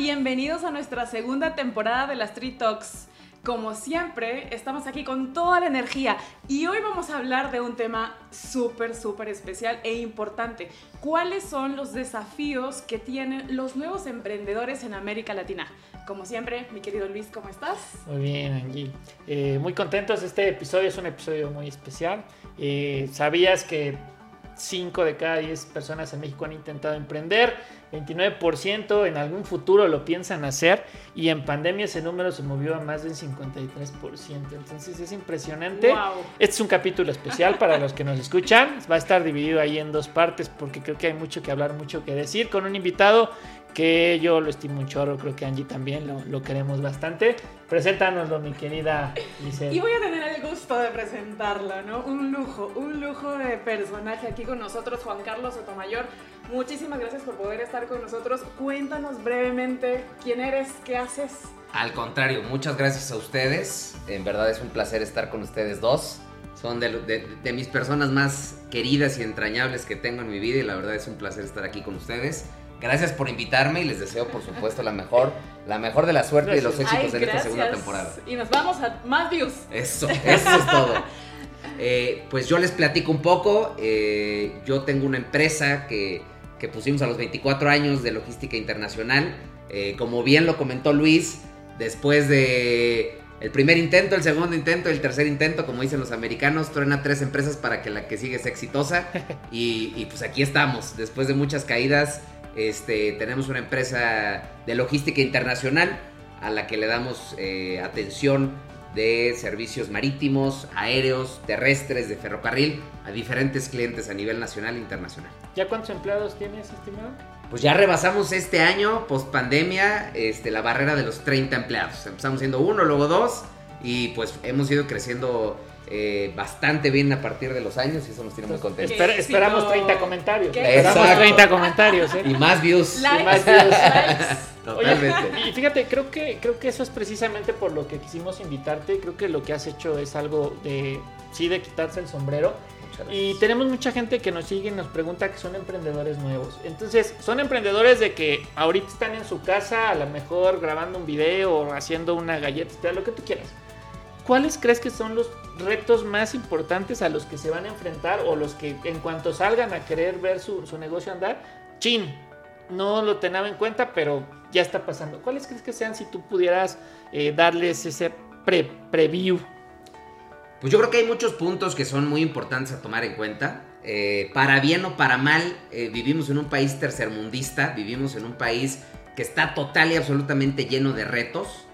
bienvenidos a nuestra segunda temporada de las Street Talks. Como siempre, estamos aquí con toda la energía y hoy vamos a hablar de un tema súper, súper especial e importante. ¿Cuáles son los desafíos que tienen los nuevos emprendedores en América Latina? Como siempre, mi querido Luis, ¿cómo estás? Muy bien, Angie. Eh, muy contentos. Este episodio es un episodio muy especial. Eh, ¿Sabías que 5 de cada 10 personas en México han intentado emprender, 29% en algún futuro lo piensan hacer y en pandemia ese número se movió a más del 53%. Entonces es impresionante. Este es un capítulo especial para los que nos escuchan. Va a estar dividido ahí en dos partes porque creo que hay mucho que hablar, mucho que decir con un invitado que yo lo estimo un chorro, creo que Angie también lo, lo queremos bastante. Preséntanoslo, mi querida Giselle. Y voy a tener el gusto de presentarla, ¿no? Un lujo, un lujo de personaje aquí con nosotros, Juan Carlos Sotomayor. Muchísimas gracias por poder estar con nosotros. Cuéntanos brevemente quién eres, qué haces. Al contrario, muchas gracias a ustedes. En verdad es un placer estar con ustedes dos. Son de, de, de mis personas más queridas y entrañables que tengo en mi vida y la verdad es un placer estar aquí con ustedes. Gracias por invitarme y les deseo, por supuesto, la mejor, la mejor de la suerte y los éxitos en esta segunda temporada. Y nos vamos a más views. Eso, eso es todo. Eh, pues yo les platico un poco. Eh, yo tengo una empresa que, que, pusimos a los 24 años de logística internacional. Eh, como bien lo comentó Luis, después de el primer intento, el segundo intento, el tercer intento, como dicen los americanos, truena tres empresas para que la que sigue sea exitosa. Y, y pues aquí estamos, después de muchas caídas. Este, tenemos una empresa de logística internacional a la que le damos eh, atención de servicios marítimos, aéreos, terrestres, de ferrocarril a diferentes clientes a nivel nacional e internacional. ¿Ya cuántos empleados tienes, estimado? Pues ya rebasamos este año, post pandemia, este, la barrera de los 30 empleados. Empezamos siendo uno, luego dos, y pues hemos ido creciendo eh, bastante bien a partir de los años y eso nos tiene muy contentos. Esper esperamos 30 comentarios. Esperamos 30 comentarios. ¿eh? Y más views. Likes, y más views. likes. Totalmente. Oye, y fíjate, creo que, creo que eso es precisamente por lo que quisimos invitarte. Creo que lo que has hecho es algo de, sí, de quitarse el sombrero. Y tenemos mucha gente que nos sigue y nos pregunta que son emprendedores nuevos. Entonces, son emprendedores de que ahorita están en su casa, a lo mejor grabando un video o haciendo una galleta, lo que tú quieras. ¿Cuáles crees que son los retos más importantes a los que se van a enfrentar o los que en cuanto salgan a querer ver su, su negocio andar? Chin, no lo tenía en cuenta, pero ya está pasando. ¿Cuáles crees que sean si tú pudieras eh, darles ese pre preview? Pues yo creo que hay muchos puntos que son muy importantes a tomar en cuenta. Eh, para bien o para mal, eh, vivimos en un país tercermundista, vivimos en un país que está total y absolutamente lleno de retos,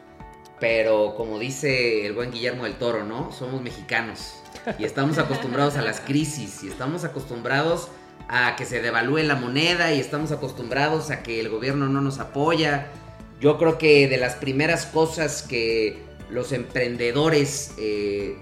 pero como dice el buen Guillermo del Toro, ¿no? Somos mexicanos y estamos acostumbrados a las crisis y estamos acostumbrados a que se devalúe la moneda y estamos acostumbrados a que el gobierno no nos apoya. Yo creo que de las primeras cosas que los emprendedores eh,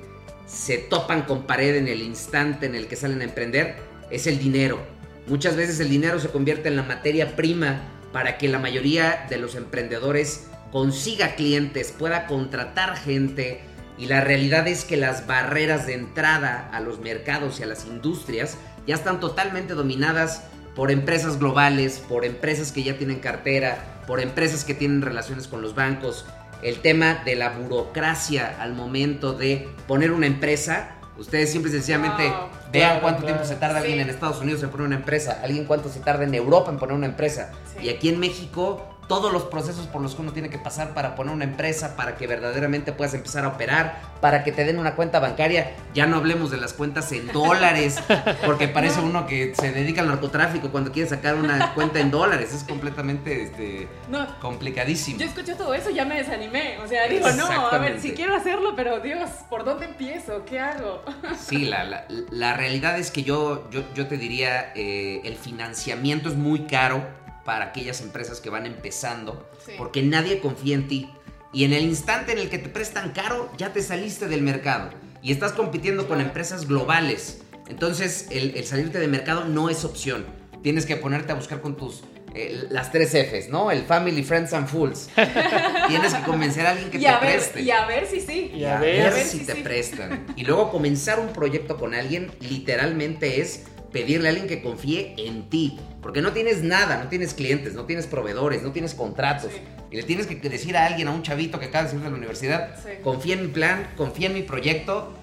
se topan con pared en el instante en el que salen a emprender es el dinero. Muchas veces el dinero se convierte en la materia prima para que la mayoría de los emprendedores consiga clientes, pueda contratar gente. Y la realidad es que las barreras de entrada a los mercados y a las industrias ya están totalmente dominadas por empresas globales, por empresas que ya tienen cartera, por empresas que tienen relaciones con los bancos. El tema de la burocracia al momento de poner una empresa. Ustedes simple y sencillamente Wow. vean Claro, cuánto claro. tiempo se tarda alguien Sí. en Estados Unidos en poner una empresa, alguien cuánto se tarda en Europa en poner una empresa. Sí. Y aquí en México, todos los procesos por los que uno tiene que pasar para poner una empresa, para que verdaderamente puedas empezar a operar, para que te den una cuenta bancaria. Ya no hablemos de las cuentas en dólares, porque parece uno que se dedica al narcotráfico cuando quiere sacar una cuenta en dólares. Es completamente este, No, complicadísimo. yo escuché todo eso y ya me desanimé. O sea, digo, no, a ver, si quiero hacerlo, pero Dios, ¿por dónde empiezo? ¿Qué hago? Sí, la, la- la realidad es que yo, yo, yo te diría, eh, el financiamiento es muy caro para aquellas empresas que van empezando, Sí. porque nadie confía en ti. Y en el instante en el que te prestan caro, ya te saliste del mercado y estás compitiendo con empresas globales. Entonces, el, el salirte del mercado no es opción. Tienes que ponerte a buscar con tus... eh, las tres Fs, ¿no? El Family, Friends and Fools. Tienes que convencer a alguien que y te a ver, preste. y a ver si sí. Y a ver si si te sí. prestan. Y luego comenzar un proyecto con alguien literalmente es pedirle a alguien que confíe en ti. Porque no tienes nada, no tienes clientes, no tienes proveedores, no tienes contratos. Sí. Y le tienes que decir a alguien, a un chavito que acaba de salir de la universidad, Sí. confía en mi plan, confía en mi proyecto,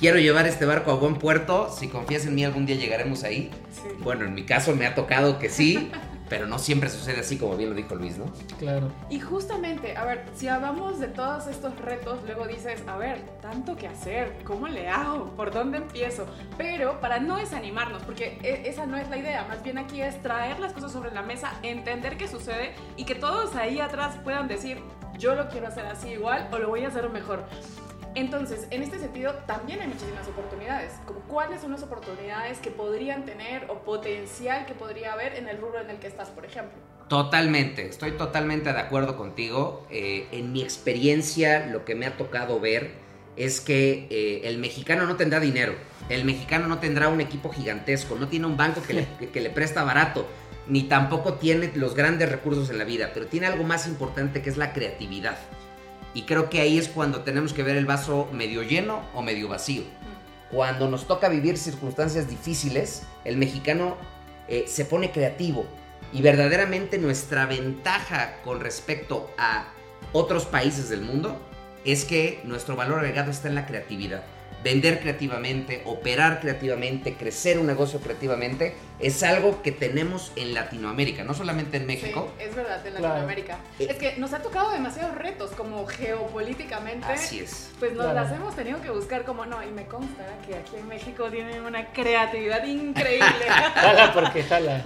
quiero llevar este barco a buen puerto, si confías en mí algún día llegaremos ahí. Sí. Bueno, en mi caso me ha tocado que sí, pero no siempre sucede así como bien lo dijo Luis, ¿no? Claro. Y justamente, a ver, si hablamos de todos estos retos, luego dices, a ver, tanto que hacer, ¿cómo le hago? ¿Por dónde empiezo? Pero para no desanimarnos, porque e- esa no es la idea, más bien aquí es traer las cosas sobre la mesa, entender qué sucede y que todos ahí atrás puedan decir, yo lo quiero hacer así igual o lo voy a hacer mejor. Entonces, en este sentido, también hay muchísimas oportunidades. Como cuáles son las oportunidades que podrían tener o potencial que podría haber en el rubro en el que estás, por ejemplo. Totalmente, estoy totalmente de acuerdo contigo. Eh, en mi experiencia, lo que me ha tocado ver es que eh, el mexicano no tendrá dinero, el mexicano no tendrá un equipo gigantesco, no tiene un banco que le, que- que le presta barato, ni tampoco tiene los grandes recursos en la vida, pero tiene algo más importante que es la creatividad. Y creo que ahí es cuando tenemos que ver el vaso medio lleno o medio vacío. Cuando nos toca vivir circunstancias difíciles, el mexicano eh, se pone creativo. Y verdaderamente nuestra ventaja con respecto a otros países del mundo es que nuestro valor agregado está en la creatividad. Vender creativamente, operar creativamente, crecer un negocio creativamente, es algo que tenemos en Latinoamérica, no solamente en México. Sí, es verdad, en. Latinoamérica. Eh. Es que nos ha tocado demasiados retos, como geopolíticamente. Así es. Pues nos Claro. las hemos tenido que buscar como no, y me consta que aquí en México tienen una creatividad increíble. Jala porque jala.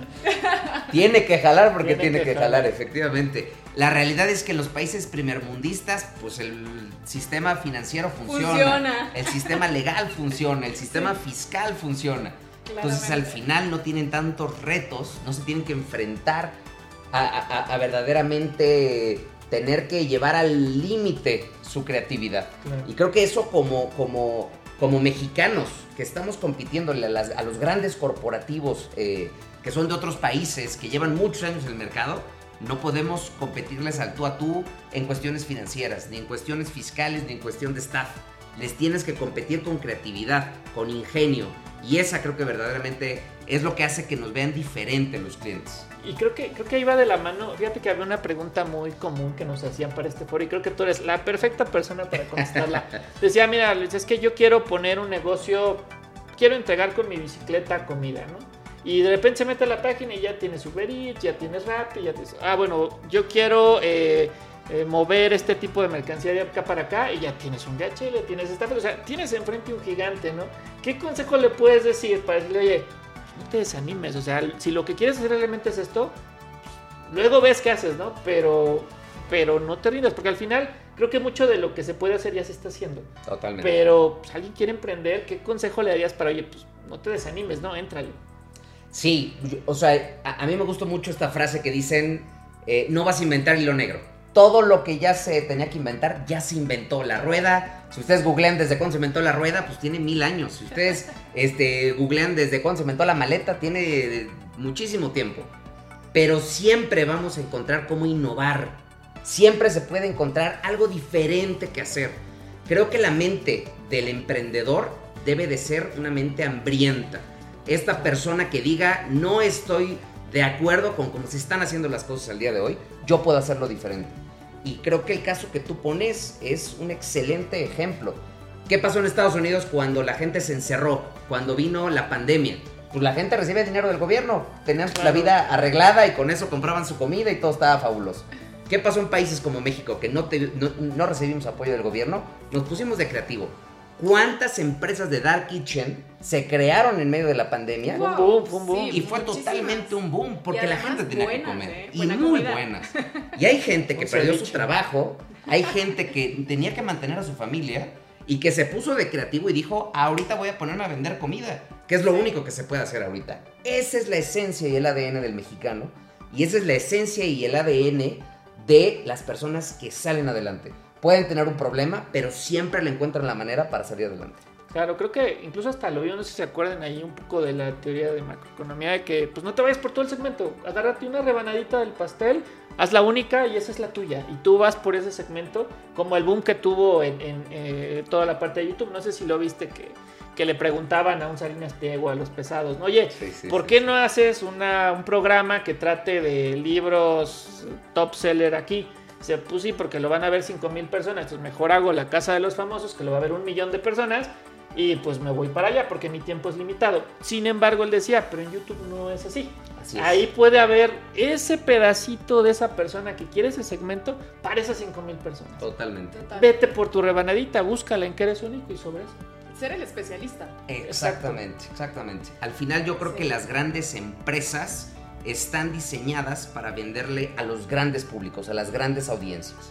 Tiene que jalar porque Tiene tiene, que que, jalar, jalar. efectivamente. La realidad es que en los países primermundistas, pues el sistema financiero funciona. Funciona. El sistema legal funciona, el sistema fiscal funciona. Entonces al final no tienen tantos retos, no se tienen que enfrentar a, a- a verdaderamente tener que llevar al límite su creatividad. Claro. Y creo que eso como, como, como mexicanos que estamos compitiéndole a, las- a los grandes corporativos eh, que son de otros países, que llevan muchos años en el mercado, no podemos competirles al tú a tú en cuestiones financieras, ni en cuestiones fiscales, ni en cuestión de staff. Les tienes que competir con creatividad, con ingenio. Y esa creo que verdaderamente es lo que hace que nos vean diferente los clientes. Y creo que, creo que ahí va de la mano. Fíjate que había una pregunta muy común que nos hacían para este foro y creo que tú eres la perfecta persona para contestarla. Decía, mira, Luis, es que yo quiero poner un negocio, quiero entregar con mi bicicleta comida, ¿no? Y de repente se mete a la página y ya tienes Uber Eats, ya tienes Rappi, ya tienes... Ah, bueno, yo quiero eh, eh, mover este tipo de mercancía de acá para acá y ya tienes un DHL, tienes esta... O sea, tienes enfrente un gigante, ¿no? ¿Qué consejo le puedes decir para decirle, oye, no te desanimes, o sea, si lo que quieres hacer realmente es esto, luego ves qué haces, ¿no? Pero, pero no te rindas, porque al final creo que mucho de lo que se puede hacer ya se está haciendo. Totalmente. Pero pues, alguien quiere emprender, ¿qué consejo le darías para, oye, pues no te desanimes, ¿no? Éntrale. Sí, o sea, a, a mí me gustó mucho esta frase que dicen, eh, no vas a inventar hilo negro. Todo lo que ya se tenía que inventar, ya se inventó. La rueda, si ustedes googlean desde cuándo se inventó la rueda, pues tiene mil años. Si ustedes este, googlean desde cuándo se inventó la maleta, tiene eh, muchísimo tiempo. Pero siempre vamos a encontrar cómo innovar. Siempre se puede encontrar algo diferente que hacer. Creo que la mente del emprendedor debe de ser una mente hambrienta. Esta persona que diga, no estoy de acuerdo con cómo se están haciendo las cosas al día de hoy, yo puedo hacerlo diferente. Y creo que el caso que tú pones es un excelente ejemplo. ¿Qué pasó en Estados Unidos cuando la gente se encerró? Cuando vino la pandemia. Pues la gente recibía dinero del gobierno, tenían la Claro. vida arreglada y con eso compraban su comida y todo estaba fabuloso. ¿Qué pasó en países como México que no, te- no, no recibimos apoyo del gobierno? Nos pusimos de creativo. ¿Cuántas empresas de Dark Kitchen se crearon en medio de la pandemia? Fue un boom, fue un boom. Y fue muchísimas. totalmente un boom, porque la gente tenía que comer. ¿eh? Y Buena muy comida. buenas. Y hay gente que perdió su trabajo, hay gente que tenía que mantener a su familia y que se puso de creativo y dijo, ahorita voy a ponerme a vender comida, que es lo único que se puede hacer ahorita. Esa es la esencia y el ADN del mexicano, y esa es la esencia y el ADN de las personas que salen adelante. Pueden tener un problema, pero siempre le encuentran la manera para salir adelante. Claro, creo que incluso hasta lo vi, no sé si se acuerdan ahí un poco de la teoría de macroeconomía, de que pues no te vayas por todo el segmento, agárrate una rebanadita del pastel, haz la única y esa es la tuya. Y tú vas por ese segmento, como el boom que tuvo en, en, eh, toda la parte de YouTube, no sé si lo viste, que, que le preguntaban a un Salinas Pliego, a los pesados, ¿no? oye, ¿por qué no haces una, un programa que trate de libros top seller aquí? Se pues sí, porque lo van a ver 5 mil personas, entonces mejor hago la Casa de los Famosos, que lo va a ver un millón de personas, y pues me voy para allá porque mi tiempo es limitado. Sin embargo, él decía, pero en YouTube no es así. Ahí puede haber ese pedacito de esa persona que quiere ese segmento para esas 5 mil personas. Totalmente. Vete por tu rebanadita, búscala en que eres único y sobre eso. Ser el especialista. Exactamente, exactamente. Al final yo creo que las grandes empresas están diseñadas para venderle a los grandes públicos, a las grandes audiencias.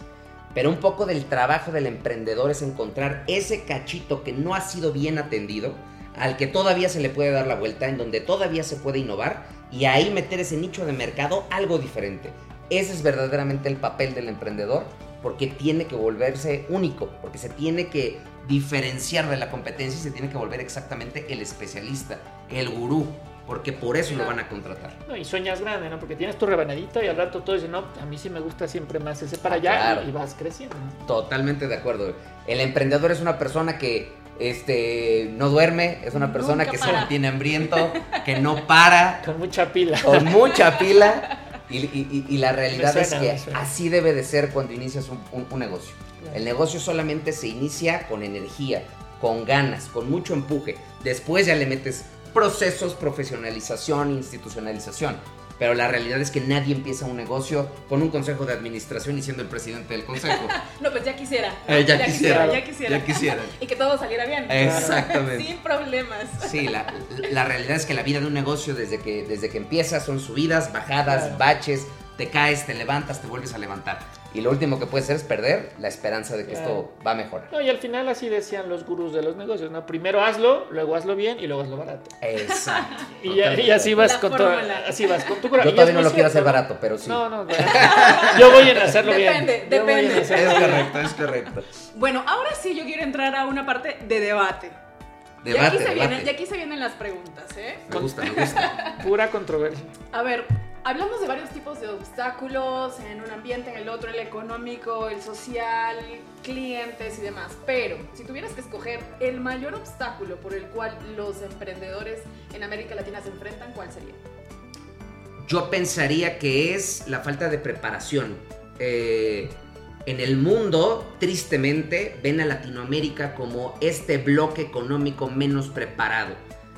Pero un poco del trabajo del emprendedor es encontrar ese cachito que no ha sido bien atendido, al que todavía se le puede dar la vuelta, en donde todavía se puede innovar y ahí meter ese nicho de mercado algo diferente. Ese es verdaderamente el papel del emprendedor porque tiene que volverse único, porque se tiene que diferenciar de la competencia y se tiene que volver exactamente el especialista, el gurú, porque por eso lo van a contratar. No, y sueñas grande, ¿no? Porque tienes tu rebanadita y al rato todo dice, no, a mí sí me gusta siempre más ese para ah, allá y vas creciendo. Totalmente de acuerdo. El emprendedor es una persona que este, no duerme, es una persona que se mantiene hambriento, que no para. Con mucha pila. Con mucha pila. Y, la realidad es que así debe de ser cuando inicias un, negocio. El negocio solamente se inicia con energía, con ganas, con mucho empuje. Después ya le metes procesos, profesionalización, institucionalización. Pero la realidad es que nadie empieza un negocio con un consejo de administración y siendo el presidente del consejo. no, pues ya quisiera. Eh, ya, quisiera, ya, quisiera, ya quisiera. y que todo saliera bien. Exactamente. Sin problemas. Sí, la, la, realidad es que la vida de un negocio desde que, desde que empieza son subidas, bajadas, baches, te caes, te levantas, te vuelves a levantar. Y lo último que puede hacer es perder la esperanza de que esto va a mejorar. No, y al final así decían los gurús de los negocios, ¿no? Primero hazlo, luego hazlo bien y luego hazlo barato. Exacto. y, así vas con tu, así vas con tu Yo todavía no lo quiero hacer barato, pero sí. No, no, yo voy a hacerlo bien. Depende, depende. Es correcto, es correcto. Bueno, ahora sí yo quiero entrar a una parte de debate. Debate, y, aquí se Vienen, y aquí se vienen las preguntas, ¿eh? Me gusta, me gusta. Pura controversia. A ver, hablamos de varios tipos de obstáculos en un ambiente, en el otro, el económico, el social, clientes y demás. Pero si tuvieras que escoger el mayor obstáculo por el cual los emprendedores en América Latina se enfrentan, ¿cuál sería? Yo pensaría que es la falta de preparación. Eh, en el mundo, tristemente, ven a Latinoamérica como este bloque económico menos preparado.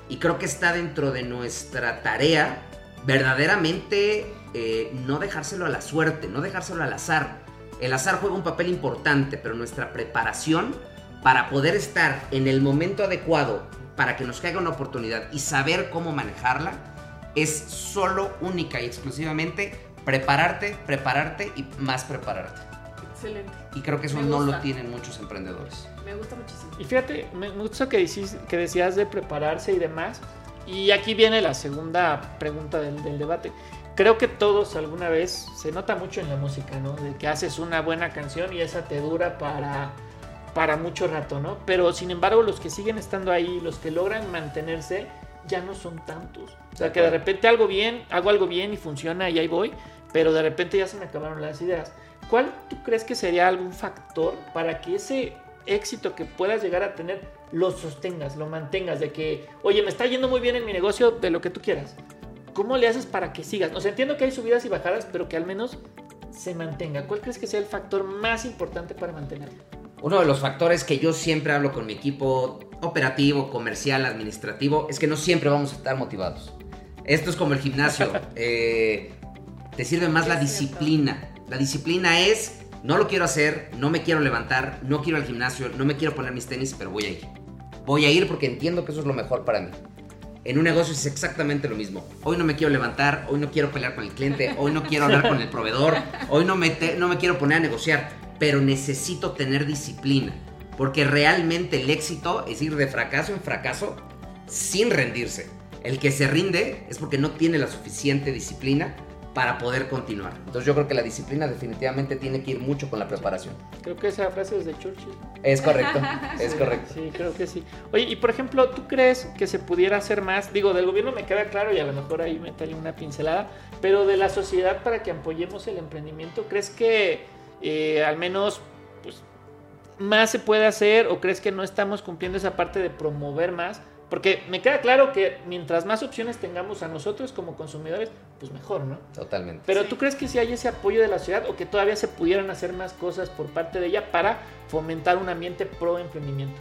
Y creo que está dentro de nuestra tarea verdaderamente eh, no dejárselo a la suerte, no dejárselo al azar. El azar juega un papel importante, pero nuestra preparación para poder estar en el momento adecuado, para que nos caiga una oportunidad y saber cómo manejarla, es solo, única y exclusivamente prepararte, prepararte y más prepararte. Excelente. Y creo que eso no lo tienen muchos emprendedores. Me gusta muchísimo. Y fíjate, me gusta que, que decías de prepararse y demás. Y aquí viene la segunda pregunta del, debate. Creo que todos alguna vez, se nota mucho en la música, ¿no? De que haces una buena canción y esa te dura para, para mucho rato, ¿no? Pero sin embargo los que siguen estando ahí, los que logran mantenerse, ya no son tantos. O sea, que de repente algo bien, hago algo bien y funciona y ahí voy, pero de repente ya se me acabaron las ideas. ¿Cuál tú crees que sería algún factor para que ese éxito que puedas llegar a tener lo sostengas, lo mantengas, de que, oye, me está yendo muy bien en mi negocio, de lo que tú quieras. ¿Cómo le haces para que sigas? O sea, entiendo que hay subidas y bajadas, pero que al menos se mantenga. ¿Cuál crees que sea el factor más importante para mantenerlo? Uno de los factores que yo siempre hablo con mi equipo operativo, comercial, administrativo, es que no siempre vamos a estar motivados. Esto es como el gimnasio. Eh, te sirve más la disciplina. La disciplina es no lo quiero hacer, no me quiero levantar, no quiero al gimnasio, no me quiero poner mis tenis, pero voy a ir. Voy a ir porque entiendo que eso es lo mejor para mí. En un negocio es exactamente lo mismo. Hoy no me quiero levantar, hoy no quiero pelear con el cliente, hoy no quiero hablar con el proveedor, hoy no me, no me quiero poner a negociar, pero necesito tener disciplina. Porque realmente el éxito es ir de fracaso en fracaso sin rendirse. El que se rinde es porque no tiene la suficiente disciplina para poder continuar. Entonces yo creo que la disciplina definitivamente tiene que ir mucho con la preparación. Creo que esa frase es de Churchill. Es correcto, es correcto. Sí, creo que sí. Oye, y por ejemplo, ¿tú crees que se pudiera hacer más? Digo, del gobierno me queda claro y a lo mejor ahí me meterle una pincelada, pero de la sociedad para que apoyemos el emprendimiento, ¿crees que eh, al menos pues, más se puede hacer o crees que no estamos cumpliendo esa parte de promover más? Porque me queda claro que mientras más opciones tengamos a nosotros como consumidores, pues mejor, ¿no? Totalmente. Pero ¿tú crees que si hay ese apoyo de la ciudad o que todavía se pudieran hacer más cosas por parte de ella para fomentar un ambiente pro emprendimiento?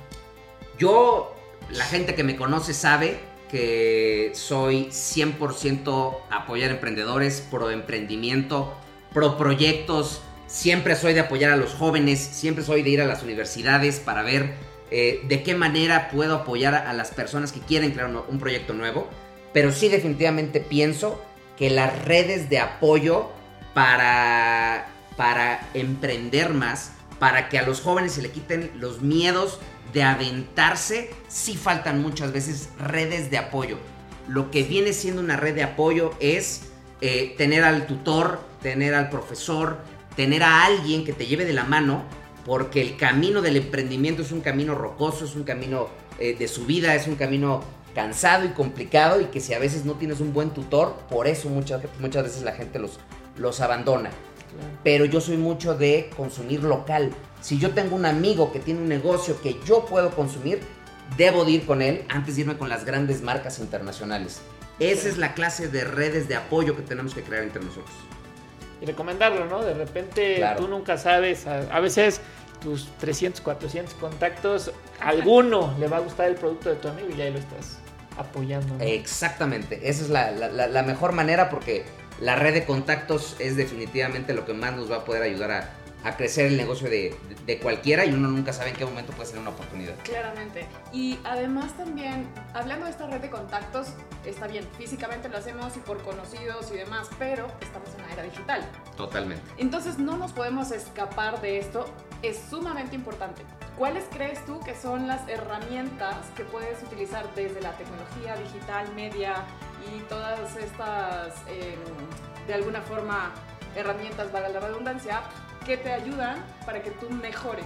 Yo, la gente que me conoce sabe que soy 100% apoyar emprendedores, pro emprendimiento, pro proyectos. Siempre soy de apoyar a los jóvenes, siempre soy de ir a las universidades para ver eh, de qué manera puedo apoyar a, las personas que quieren crear un, proyecto nuevo. Pero sí definitivamente pienso que las redes de apoyo para, para emprender más, para que a los jóvenes se le quiten los miedos de aventarse, sí faltan muchas veces redes de apoyo. Lo que viene siendo una red de apoyo es eh, tener al tutor, tener al profesor, tener a alguien que te lleve de la mano, porque el camino del emprendimiento es un camino rocoso, es un camino eh, de subida, es un camino cansado y complicado y que si a veces no tienes un buen tutor, por eso muchas, muchas veces la gente los, los abandona. Pero yo soy mucho de consumir local. Si yo tengo un amigo que tiene un negocio que yo puedo consumir, debo de ir con él antes de irme con las grandes marcas internacionales. Esa es la clase de redes de apoyo que tenemos que crear entre nosotros. Y recomendarlo, ¿no? De repente tú nunca sabes, a, veces tus 300, 400 contactos, alguno le va a gustar el producto de tu amigo y ya lo estás apoyando. Exactamente, esa es la, mejor manera porque la red de contactos es definitivamente lo que más nos va a poder ayudar a, a crecer el negocio de, cualquiera y uno nunca sabe en qué momento puede ser una oportunidad. Claramente. Y además también, hablando de esta red de contactos, está bien, físicamente lo hacemos y por conocidos y demás, pero estamos en la era digital. Totalmente. Entonces no nos podemos escapar de esto, es sumamente importante. ¿Cuáles crees tú que son las herramientas que puedes utilizar desde la tecnología digital, media y todas estas, em, de alguna forma, herramientas, valga la redundancia, que te ayudan para que tú mejores?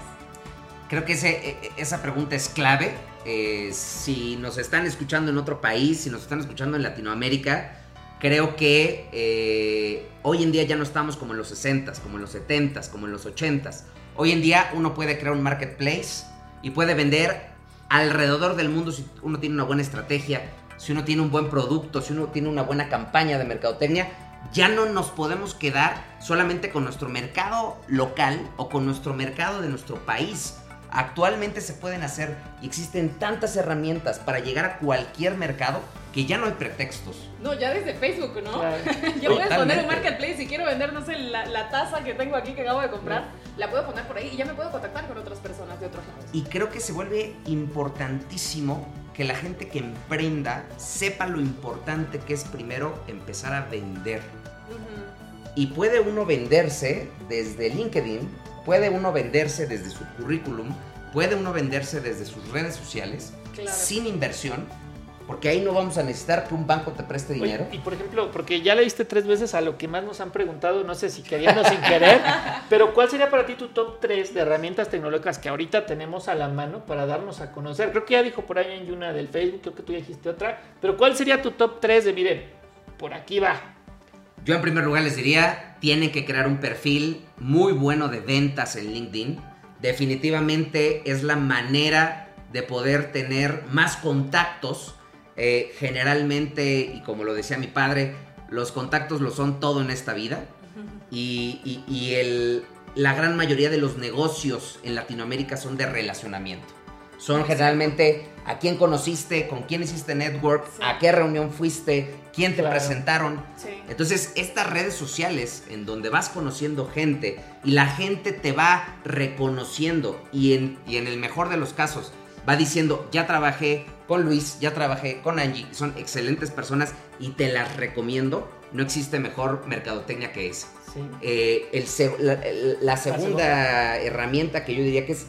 Creo que e, e, esa pregunta es clave. Eh, si nos están escuchando en otro país, si nos están escuchando en Latinoamérica, creo que eh, hoy en día ya no estamos como en los 60s, como en los 70s, como en los 80s. Hoy en día uno puede crear un marketplace y puede vender alrededor del mundo si uno tiene una buena estrategia, si uno tiene un buen producto, si uno tiene una buena campaña de mercadotecnia ya no nos podemos quedar solamente con nuestro mercado local o con nuestro mercado de nuestro país. Actualmente se pueden hacer y existen tantas herramientas para llegar a cualquier mercado que ya no hay pretextos. No, ya desde Facebook, ¿no? Yo puedo poner un marketplace y quiero vender, no sé, la, taza que tengo aquí que acabo de comprar, la puedo poner por ahí y ya me puedo contactar con otras personas de otros lados. Y creo que se vuelve importantísimo que la gente que emprenda sepa lo importante que es primero empezar a vender. Y puede uno venderse desde LinkedIn, puede uno venderse desde su currículum, puede uno venderse desde sus redes sociales, sin inversión, porque ahí no vamos a necesitar que un banco te preste dinero. y por ejemplo, porque ya le diste tres veces a lo que más nos han preguntado, no sé si querían o sin querer, pero ¿cuál sería para ti tu top 3 de herramientas tecnológicas que ahorita tenemos a la mano para darnos a conocer? Creo que ya dijo por ahí en una del Facebook, creo que tú dijiste otra, pero ¿cuál sería tu top 3 de, miren, por aquí va? Yo en primer lugar les diría, tienen que crear un perfil muy bueno de ventas en LinkedIn. Definitivamente es la manera de poder tener más contactos eh, generalmente, y como lo decía mi padre, los contactos lo son todo en esta vida. Y, el, la gran mayoría de los negocios en Latinoamérica son de relacionamiento. Son generalmente a quién conociste, con quién hiciste network, a qué reunión fuiste, quién te presentaron. Entonces, estas redes sociales en donde vas conociendo gente y la gente te va reconociendo y en, y en el mejor de los casos va diciendo, ya trabajé con Luis, ya trabajé con Angie, son excelentes personas y te las recomiendo. No existe mejor mercadotecnia que esa. Eh, la, segunda herramienta que yo diría que es,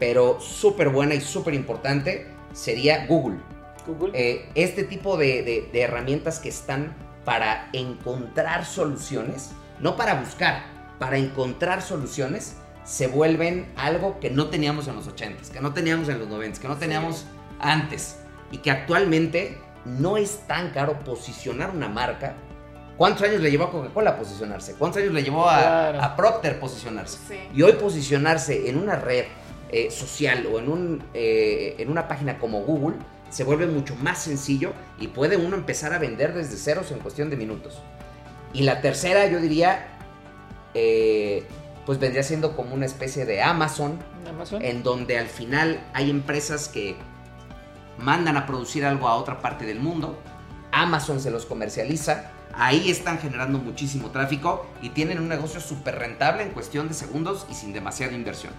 pero súper buena y súper importante, sería Google. Google. Eh, este tipo de, herramientas que están para encontrar soluciones, no para buscar, para encontrar soluciones, se vuelven algo que no teníamos en los 80s, que no teníamos en los 90s, que no teníamos antes y que actualmente no es tan caro posicionar una marca. ¿Cuántos años le llevó a Coca-Cola posicionarse? ¿Cuántos años le llevó a, Procter posicionarse? Y hoy posicionarse en una red eh, social o en, un, eh, en una página como Google, se vuelve mucho más sencillo y puede uno empezar a vender desde ceros en cuestión de minutos. Y la tercera, yo diría, eh, pues vendría siendo como una especie de Amazon, Amazon. en donde al final hay empresas que mandan a producir algo a otra parte del mundo, Amazon se los comercializa, ahí están generando muchísimo tráfico y tienen un negocio súper rentable en cuestión de segundos y sin demasiada inversión.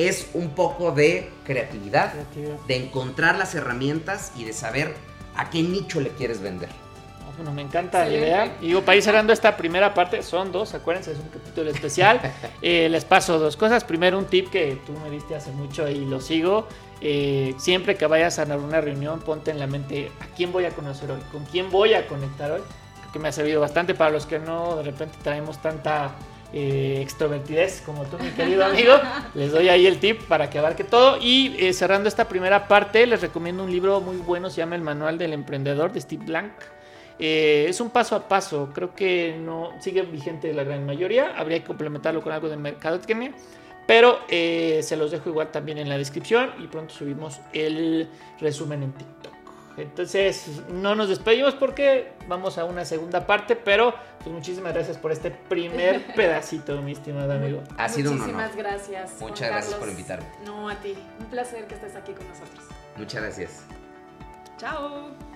Es un poco de creatividad, Creatividad. de encontrar las herramientas y de saber a qué nicho le quieres vender. Ah, Bueno, me encanta la idea. Y digo, para ir cerrando esta primera parte, son dos, acuérdense, es un capítulo especial. Eh, les paso dos cosas. Primero, un tip que tú me diste hace mucho y lo sigo. Eh, siempre que vayas a una reunión, ponte en la mente a quién voy a conocer hoy, con quién voy a conectar hoy. Creo que me ha servido bastante para los que no de repente traemos tanta eh, extrovertidez como tú, mi querido amigo. Les doy ahí el tip para que abarque todo. Y eh, cerrando esta primera parte, les recomiendo un libro muy bueno, se llama El Manual del Emprendedor de Steve Blank. Eh, es un paso a paso, creo que no sigue vigente la gran mayoría, habría que complementarlo con algo de mercadotecnia, pero se los dejo igual también en la descripción y pronto subimos el resumen en TikTok. Entonces, no nos despedimos porque vamos a una segunda parte, pero pues muchísimas gracias por este primer pedacito, mi estimado amigo. Ha sido un Muchísimas honor. gracias. Juan Muchas gracias Carlos. por invitarme. No, a ti. Un placer que estés aquí con nosotros. Muchas gracias. Chao.